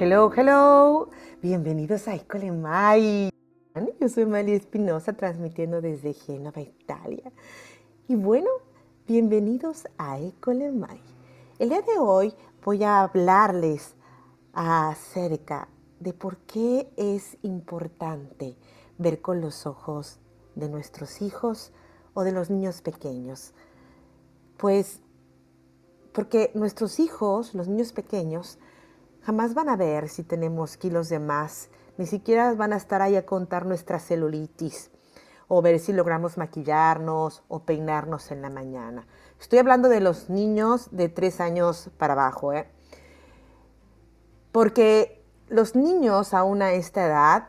Hello, hello. Bienvenidos a Ecole Mai. Yo soy Mali Espinosa transmitiendo desde Génova, Italia. Y bueno, bienvenidos a Ecole Mai. El día de hoy voy a hablarles acerca de por qué es importante ver con los ojos de nuestros hijos o de los niños pequeños. Pues porque nuestros hijos, los niños pequeños, jamás van a ver si tenemos kilos de más, ni siquiera van a estar ahí a contar nuestra celulitis o ver si logramos maquillarnos o peinarnos en la mañana. Estoy hablando de los niños de tres años para abajo, ¿eh? porque los niños aún a esta edad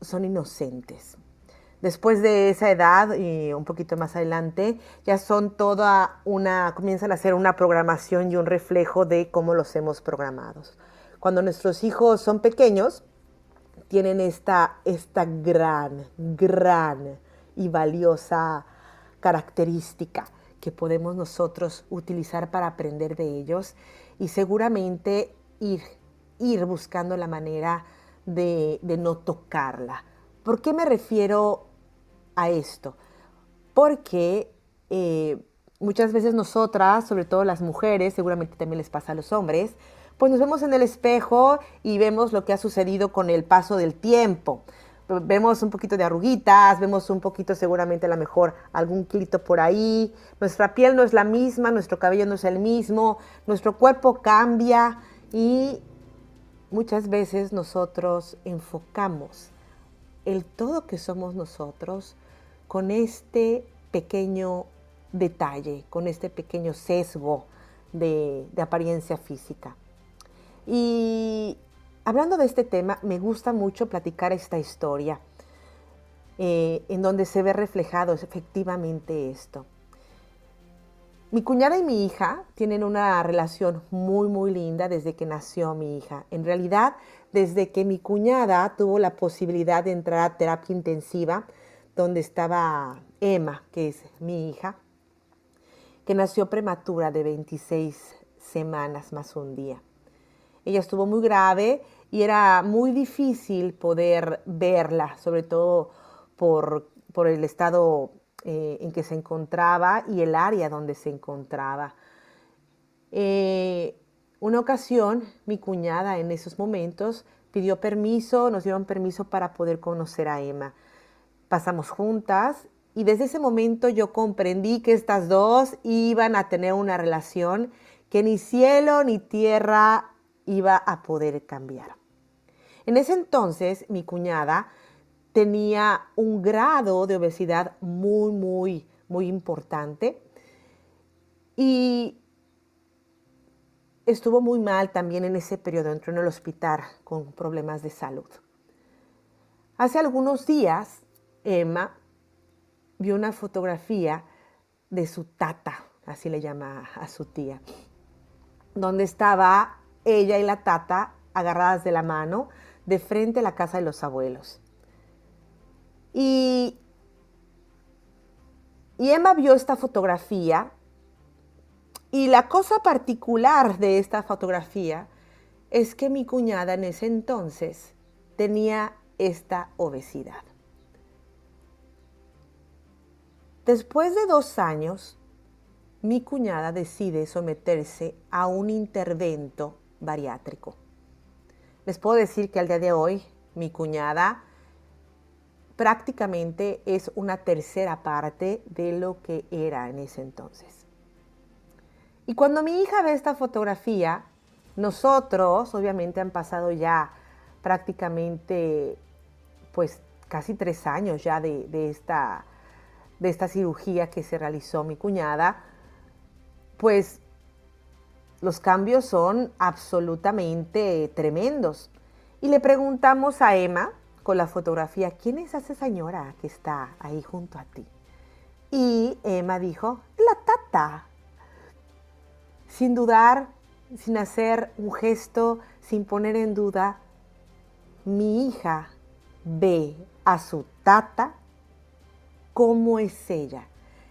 son inocentes. Después de esa edad y un poquito más adelante, ya son toda una, comienzan a hacer una programación y un reflejo de cómo los hemos programados. Cuando nuestros hijos son pequeños, tienen esta, esta gran, gran y valiosa característica que podemos nosotros utilizar para aprender de ellos y seguramente ir, ir buscando la manera de, no tocarla. ¿Por qué me refiero a esto? Porque eh, muchas veces nosotras, sobre todo las mujeres, seguramente también les pasa a los hombres, pues nos vemos en el espejo y vemos lo que ha sucedido con el paso del tiempo. Vemos un poquito de arruguitas, vemos un poquito seguramente a lo mejor algún clito por ahí. Nuestra piel no es la misma, nuestro cabello no es el mismo, nuestro cuerpo cambia y muchas veces nosotros enfocamos el todo que somos nosotros con este pequeño detalle, con este pequeño sesgo de, de apariencia física. Y hablando de este tema, me gusta mucho platicar esta historia eh, en donde se ve reflejado efectivamente esto. Mi cuñada y mi hija tienen una relación muy, muy linda desde que nació mi hija. En realidad, desde que mi cuñada tuvo la posibilidad de entrar a terapia intensiva, donde estaba Emma, que es mi hija, que nació prematura de 26 semanas más un día. Ella estuvo muy grave y era muy difícil poder verla, sobre todo por, el estado eh, en que se encontraba y el área donde se encontraba. Eh, una ocasión, mi cuñada en esos momentos pidió permiso, nos dieron permiso para poder conocer a Emma. Pasamos juntas y desde ese momento yo comprendí que estas dos iban a tener una relación que ni cielo ni tierra iba a poder cambiar. En ese entonces mi cuñada tenía un grado de obesidad muy, muy, muy importante y estuvo muy mal también en ese periodo, entró en el hospital con problemas de salud. Hace algunos días, Emma vio una fotografía de su tata, así le llama a su tía, donde estaba ella y la tata agarradas de la mano de frente a la casa de los abuelos. Y, y Emma vio esta fotografía y la cosa particular de esta fotografía es que mi cuñada en ese entonces tenía esta obesidad. Después de dos años, mi cuñada decide someterse a un intervento bariátrico. Les puedo decir que al día de hoy mi cuñada prácticamente es una tercera parte de lo que era en ese entonces. Y cuando mi hija ve esta fotografía, nosotros obviamente han pasado ya prácticamente pues casi tres años ya de, de, esta, de esta cirugía que se realizó mi cuñada, pues los cambios son absolutamente tremendos. Y le preguntamos a Emma con la fotografía, ¿quién es esa señora que está ahí junto a ti? Y Emma dijo, la tata. Sin dudar, sin hacer un gesto, sin poner en duda, mi hija ve a su tata como es ella.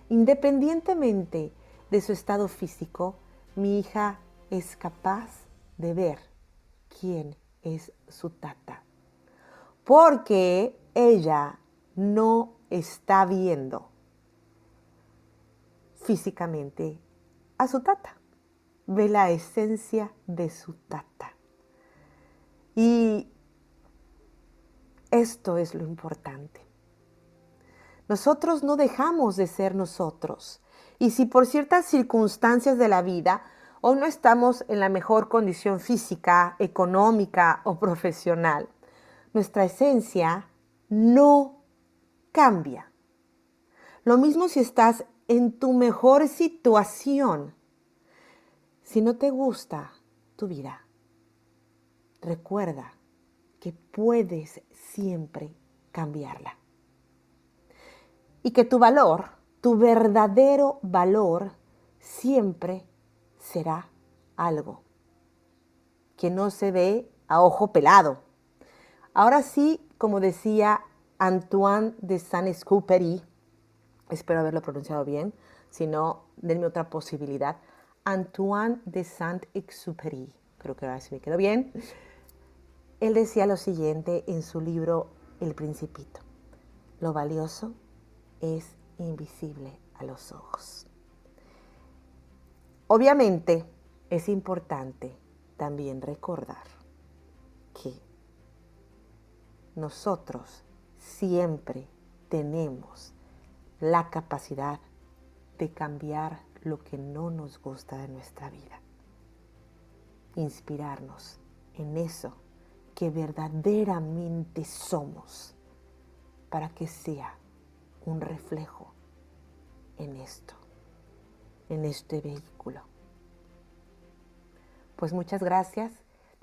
Independientemente de su estado físico, mi hija es capaz de ver quién es su tata. Porque ella no está viendo físicamente a su tata. Ve la esencia de su tata. Y esto es lo importante. Nosotros no dejamos de ser nosotros. Y si por ciertas circunstancias de la vida hoy no estamos en la mejor condición física, económica o profesional, nuestra esencia no cambia. Lo mismo si estás en tu mejor situación. Si no te gusta tu vida, recuerda que puedes siempre cambiarla. Y que tu valor, tu verdadero valor, siempre será algo que no se ve a ojo pelado. Ahora sí, como decía Antoine de Saint-Exupéry, espero haberlo pronunciado bien, si no, denme otra posibilidad. Antoine de Saint-Exupéry, creo que ahora sí me quedó bien. Él decía lo siguiente en su libro El Principito. Lo valioso es invisible a los ojos. Obviamente es importante también recordar que nosotros siempre tenemos la capacidad de cambiar lo que no nos gusta de nuestra vida. Inspirarnos en eso que verdaderamente somos para que sea un reflejo en esto, en este vehículo. Pues muchas gracias,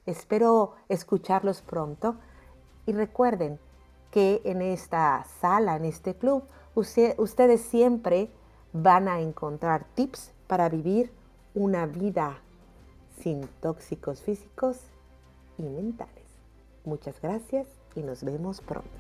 espero escucharlos pronto y recuerden que en esta sala, en este club, ustedes siempre van a encontrar tips para vivir una vida sin tóxicos físicos y mentales. Muchas gracias y nos vemos pronto.